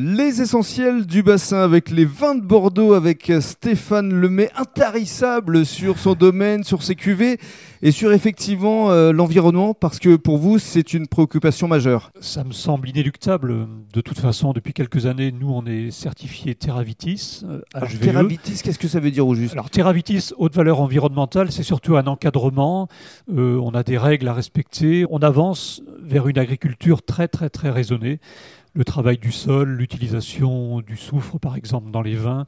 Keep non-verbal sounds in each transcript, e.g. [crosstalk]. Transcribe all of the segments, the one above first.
Les essentiels du bassin avec les vins de Bordeaux, avec Stéphane Lemay, intarissable sur son domaine, sur ses cuvées et sur effectivement euh, l'environnement, parce que pour vous, c'est une préoccupation majeure. Ça me semble inéluctable. De toute façon, depuis quelques années, nous, on est certifié Terravitis. Euh, Alors, Terravitis, qu'est-ce que ça veut dire au juste? Alors, Terravitis, haute valeur environnementale, c'est surtout un encadrement. Euh, on a des règles à respecter. On avance vers une agriculture très, très, très raisonnée le travail du sol, l'utilisation du soufre par exemple dans les vins,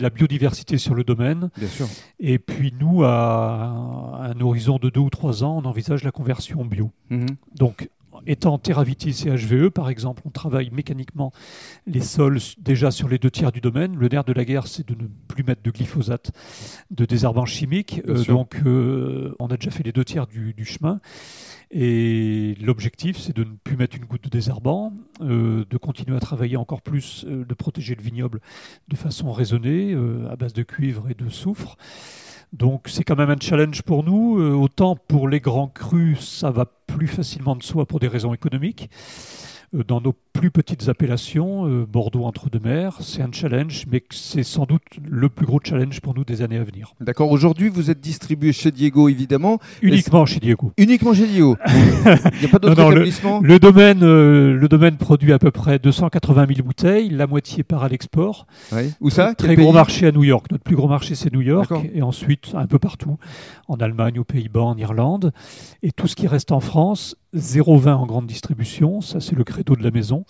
la biodiversité sur le domaine. Bien sûr. Et puis nous, à un horizon de deux ou trois ans, on envisage la conversion bio. Mhm. Donc étant Terravitis et HVE, par exemple, on travaille mécaniquement les sols déjà sur les deux tiers du domaine. Le nerf de la guerre, c'est de ne plus mettre de glyphosate, de désherbant chimique. Euh, donc, euh, on a déjà fait les deux tiers du, chemin. Et l'objectif, c'est de ne plus mettre une goutte de désherbant, euh, de continuer à travailler encore plus, de protéger le vignoble de façon raisonnée, à base de cuivre et de soufre. Donc c'est quand même un challenge pour nous. autant pour les grands crus, ça va plus facilement de soi pour des raisons économiques. Euh, dans nos plus petites appellations, euh, Bordeaux entre deux mers, c'est un challenge, mais c'est sans doute le plus gros challenge pour nous des années à venir. D'accord. Aujourd'hui, vous êtes distribué chez Diego, évidemment. Uniquement chez Diego. Uniquement chez Diego. [laughs] Il n'y a pas d'autres établissements le, domaine, euh, le domaine produit à peu près 280 000 bouteilles, la moitié part à l'export. Où ça? Très gros marché à New York. Notre plus gros marché, c'est New York. Et ensuite, un peu partout. En Allemagne, aux Pays-Bas, en Irlande. Et tout ce qui reste en France 0,20 en grande distribution, ça c'est le credo de la maison.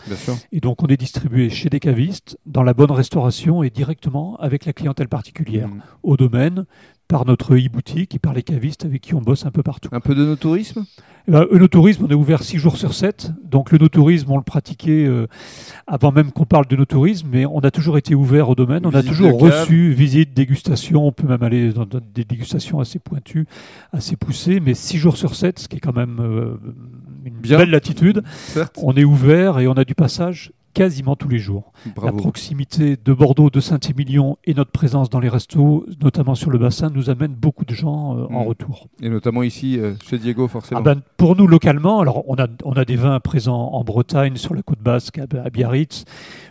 Et donc on est distribué chez des cavistes, dans la bonne restauration et directement avec la clientèle particulière, mmh. au domaine, par notre e-boutique et par les cavistes avec qui on bosse un peu partout. Un peu de no-tourisme? Eh ben, on est ouvert 6 jours sur 7. Donc le no-tourisme, on le pratiquait euh, avant même qu'on parle de no-tourisme, mais on a toujours été ouvert au domaine. On a toujours reçu visite, dégustation. On peut même aller dans, des dégustations assez pointues, assez poussées, mais 6 jours sur 7, ce qui est quand même euh, une belle latitude. On est ouvert et on a du passage quasiment tous les jours. La proximité de Bordeaux, de Saint-Émilion et notre présence dans les restos, notamment sur le bassin, nous amène beaucoup de gens euh, en mm. retour. Et notamment ici, euh, chez Diego, forcément. Ah ben, pour nous, localement, alors on a, on a des vins présents en Bretagne, sur la côte basque, à Biarritz,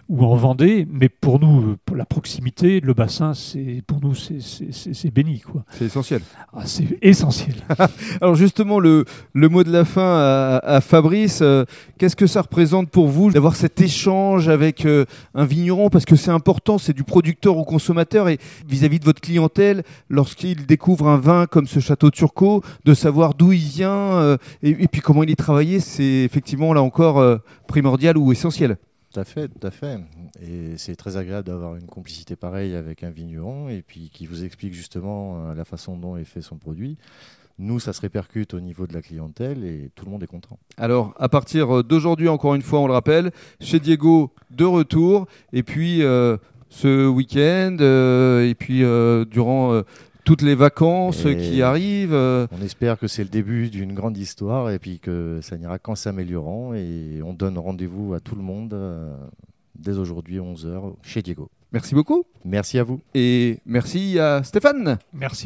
ou en Vendée, mais pour nous, pour la proximité, le bassin, c'est pour nous, c'est béni. quoi. C'est essentiel. Ah, c'est essentiel. [laughs] Alors justement, le, le, mot de la fin à, Fabrice, euh, qu'est-ce que ça représente pour vous d'avoir cet échange avec euh, un vigneron Parce que c'est important, c'est du producteur au consommateur, et vis-à-vis de votre clientèle, lorsqu'il découvre un vin comme ce château Turcot, de savoir d'où il vient euh, et, puis comment il est travaillé, c'est effectivement là encore primordial ou essentiel. Tout à fait, tout à fait. Et c'est très agréable d'avoir une complicité pareille avec un vigneron et puis qui vous explique justement euh, la façon dont il fait son produit. Nous, ça se répercute au niveau de la clientèle et tout le monde est content. Alors, à partir d'aujourd'hui, encore une fois, on le rappelle, chez Diego, de retour. Et puis, euh, ce week-end, euh, et puis durant toutes les vacances qui arrivent. Euh. On espère que c'est le début d'une grande histoire et puis que ça n'ira qu'en s'améliorant. Et on donne rendez-vous à tout le monde euh, dès aujourd'hui 11h chez Diego. Merci beaucoup. Merci à vous. Et merci à Stéphane. Merci